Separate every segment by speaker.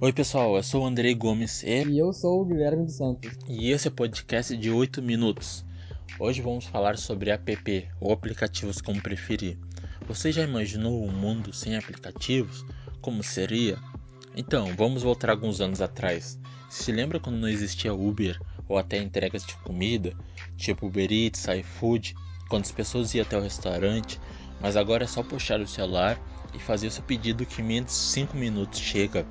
Speaker 1: Oi pessoal, eu sou o Andrei Gomes e...
Speaker 2: E eu sou o Guilherme dos Santos.
Speaker 1: E esse é o podcast de 8 minutos. Hoje vamos falar sobre app ou aplicativos como preferir. Você já imaginou um mundo sem aplicativos? Como seria? Então, vamos voltar alguns anos atrás. Se lembra quando não existia Uber ou até entregas de comida, tipo Uber Eats, iFood, quando as pessoas iam até o restaurante, mas agora é só puxar o celular e fazer o seu pedido que menos de 5 minutos chega.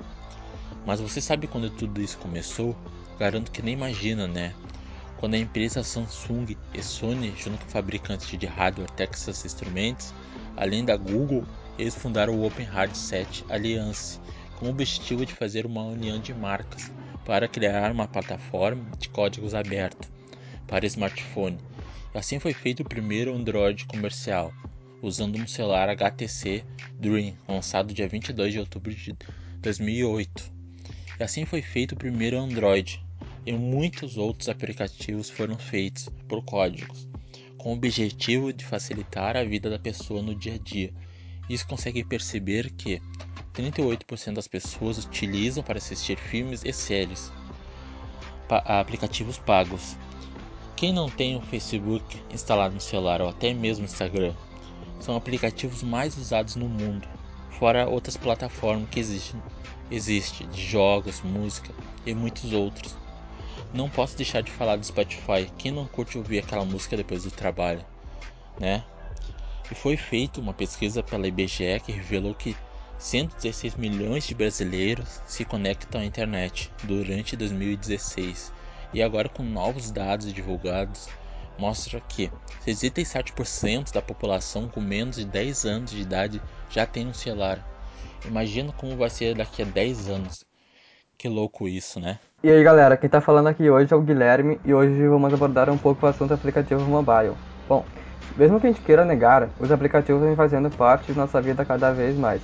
Speaker 1: Mas você sabe quando tudo isso começou? Garanto que nem imagina, né? Quando a empresa Samsung e Sony, junto com fabricantes de hardware Texas Instruments, além da Google, eles fundaram o Open Hardset Alliance, com o objetivo de fazer uma união de marcas para criar uma plataforma de códigos aberto para smartphone. Assim foi feito o primeiro Android comercial, usando um celular HTC Dream, lançado dia 22 de outubro de 2008. E assim foi feito o primeiro Android, e muitos outros aplicativos foram feitos por códigos, com o objetivo de facilitar a vida da pessoa no dia a dia. Isso consegue perceber que 38% das pessoas utilizam para assistir filmes e séries pa aplicativos pagos. Quem não tem o Facebook instalado no celular ou até mesmo o Instagram são aplicativos mais usados no mundo, fora outras plataformas que existem existe de jogos, música e muitos outros. Não posso deixar de falar do Spotify. Quem não curte ouvir aquela música depois do trabalho, né? E foi feita uma pesquisa pela IBGE que revelou que 116 milhões de brasileiros se conectam à internet durante 2016. E agora com novos dados divulgados, mostra que 67% da população com menos de 10 anos de idade já tem um celular Imagina como vai ser daqui a 10 anos. Que louco isso, né?
Speaker 2: E aí galera, quem tá falando aqui hoje é o Guilherme e hoje vamos abordar um pouco o assunto aplicativo mobile. Bom, mesmo que a gente queira negar, os aplicativos vêm fazendo parte de nossa vida cada vez mais,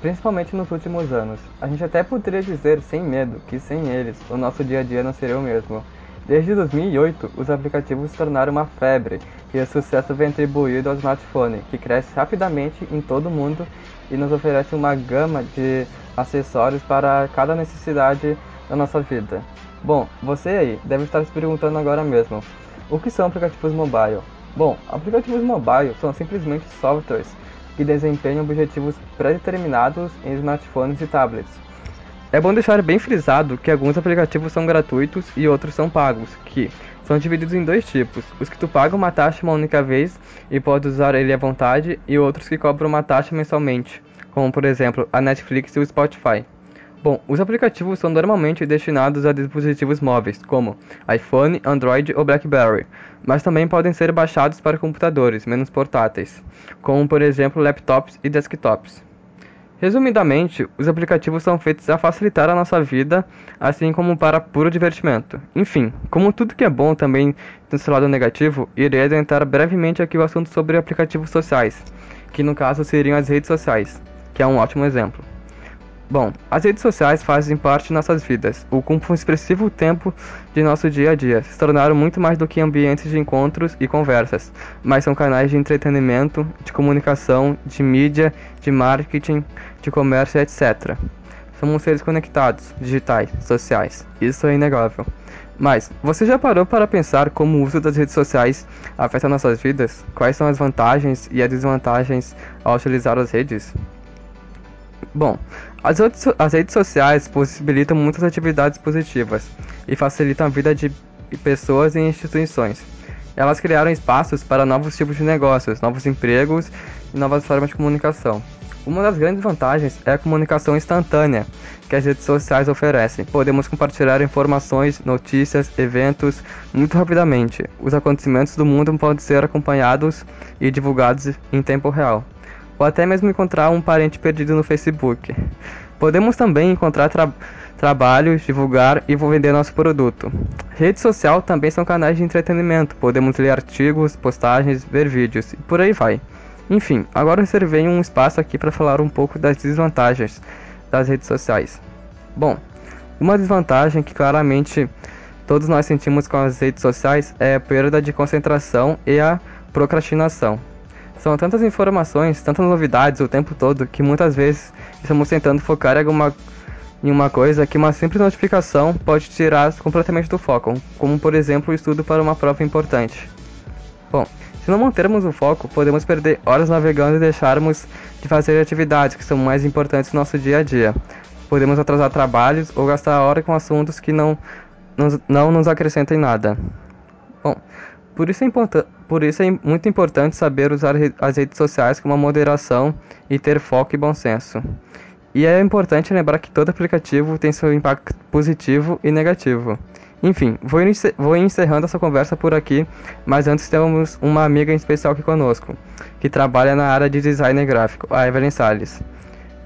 Speaker 2: principalmente nos últimos anos. A gente até poderia dizer sem medo que sem eles o nosso dia a dia não seria o mesmo. Desde 2008, os aplicativos se tornaram uma febre e o sucesso vem atribuído ao smartphone, que cresce rapidamente em todo o mundo e nos oferece uma gama de acessórios para cada necessidade da nossa vida. Bom, você aí deve estar se perguntando agora mesmo: o que são aplicativos mobile? Bom, aplicativos mobile são simplesmente softwares que desempenham objetivos pré-determinados em smartphones e tablets. É bom deixar bem frisado que alguns aplicativos são gratuitos e outros são pagos, que são divididos em dois tipos: os que tu paga uma taxa uma única vez e pode usar ele à vontade, e outros que cobram uma taxa mensalmente, como por exemplo a Netflix e o Spotify. Bom, os aplicativos são normalmente destinados a dispositivos móveis, como iPhone, Android ou BlackBerry, mas também podem ser baixados para computadores menos portáteis, como por exemplo laptops e desktops. Resumidamente, os aplicativos são feitos a facilitar a nossa vida, assim como para puro divertimento. Enfim, como tudo que é bom também tem seu lado negativo, irei adentrar brevemente aqui o assunto sobre aplicativos sociais, que no caso seriam as redes sociais, que é um ótimo exemplo. Bom, as redes sociais fazem parte de nossas vidas, ocupam um expressivo tempo de nosso dia a dia, se tornaram muito mais do que ambientes de encontros e conversas, mas são canais de entretenimento, de comunicação, de mídia, de marketing, de comércio, etc. Somos seres conectados, digitais, sociais, isso é inegável. Mas, você já parou para pensar como o uso das redes sociais afeta nossas vidas? Quais são as vantagens e as desvantagens ao utilizar as redes? Bom, as, as redes sociais possibilitam muitas atividades positivas e facilitam a vida de pessoas e instituições. Elas criaram espaços para novos tipos de negócios, novos empregos e novas formas de comunicação. Uma das grandes vantagens é a comunicação instantânea que as redes sociais oferecem. Podemos compartilhar informações, notícias, eventos muito rapidamente. Os acontecimentos do mundo podem ser acompanhados e divulgados em tempo real ou até mesmo encontrar um parente perdido no Facebook. Podemos também encontrar tra trabalhos, divulgar e vender nosso produto. Rede social também são canais de entretenimento, podemos ler artigos, postagens, ver vídeos e por aí vai. Enfim, agora reservei um espaço aqui para falar um pouco das desvantagens das redes sociais. Bom, uma desvantagem que claramente todos nós sentimos com as redes sociais é a perda de concentração e a procrastinação. São tantas informações, tantas novidades o tempo todo que muitas vezes estamos tentando focar em alguma em uma coisa que uma simples notificação pode tirar completamente do foco, como por exemplo o estudo para uma prova importante. Bom, se não mantermos o foco, podemos perder horas navegando e deixarmos de fazer atividades que são mais importantes no nosso dia a dia. Podemos atrasar trabalhos ou gastar a hora com assuntos que não, nos, não nos acrescentem nada. Bom, por isso, é por isso é muito importante saber usar as redes sociais com uma moderação e ter foco e bom senso. E é importante lembrar que todo aplicativo tem seu impacto positivo e negativo. Enfim, vou, encerrando essa conversa por aqui, mas antes temos uma amiga em especial aqui conosco, que trabalha na área de design gráfico, a Evelyn Salles.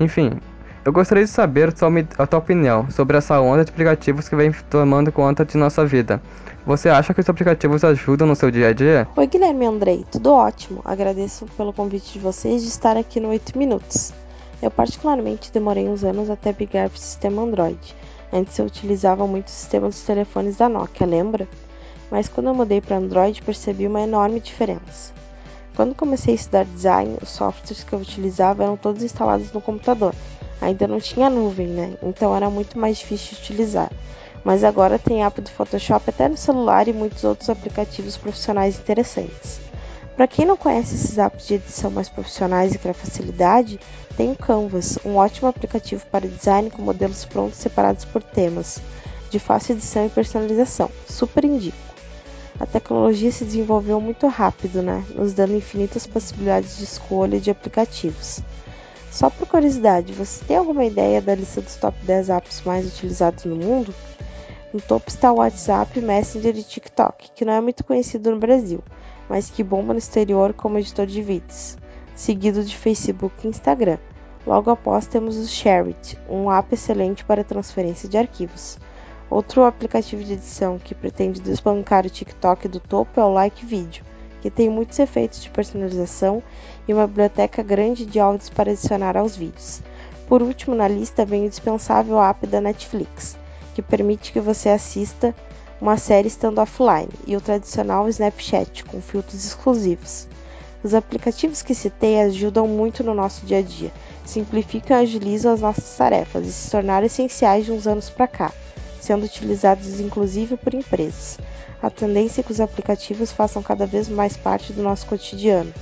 Speaker 2: Enfim, eu gostaria de saber a tua opinião sobre essa onda de aplicativos que vem tomando conta de nossa vida. Você acha que os aplicativos ajudam no seu dia a dia?
Speaker 3: Oi, Guilherme Andrei, tudo ótimo. Agradeço pelo convite de vocês de estar aqui no 8 Minutos. Eu particularmente demorei uns anos até para o sistema Android. Antes eu utilizava muito o sistema dos telefones da Nokia, lembra? Mas quando eu mudei para Android percebi uma enorme diferença. Quando comecei a estudar design, os softwares que eu utilizava eram todos instalados no computador. Ainda não tinha nuvem, né? Então era muito mais difícil de utilizar. Mas agora tem app do Photoshop até no celular e muitos outros aplicativos profissionais interessantes. Para quem não conhece esses apps de edição mais profissionais e para facilidade, tem o Canvas, um ótimo aplicativo para design com modelos prontos separados por temas, de fácil edição e personalização. Super indico. A tecnologia se desenvolveu muito rápido, né? Nos dando infinitas possibilidades de escolha de aplicativos. Só por curiosidade, você tem alguma ideia da lista dos top 10 apps mais utilizados no mundo? No topo está o WhatsApp, Messenger e TikTok, que não é muito conhecido no Brasil mas que bomba no exterior como editor de vídeos, seguido de Facebook e Instagram. Logo após temos o Sharit, um app excelente para transferência de arquivos. Outro aplicativo de edição que pretende desbancar o TikTok do topo é o Like Video, que tem muitos efeitos de personalização e uma biblioteca grande de áudios para adicionar aos vídeos. Por último na lista vem o dispensável app da Netflix, que permite que você assista uma série estando offline, e o tradicional Snapchat, com filtros exclusivos. Os aplicativos que citei ajudam muito no nosso dia a dia, simplificam e agilizam as nossas tarefas e se tornaram essenciais de uns anos para cá, sendo utilizados inclusive por empresas. A tendência é que os aplicativos façam cada vez mais parte do nosso cotidiano,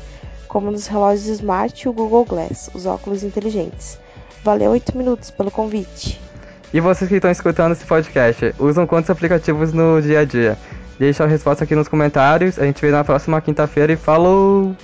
Speaker 3: como nos relógios smart e o Google Glass, os óculos inteligentes. Valeu 8 minutos pelo convite.
Speaker 2: E vocês que estão escutando esse podcast, usam quantos aplicativos no dia a dia? Deixa a resposta aqui nos comentários. A gente vê na próxima quinta-feira e falou!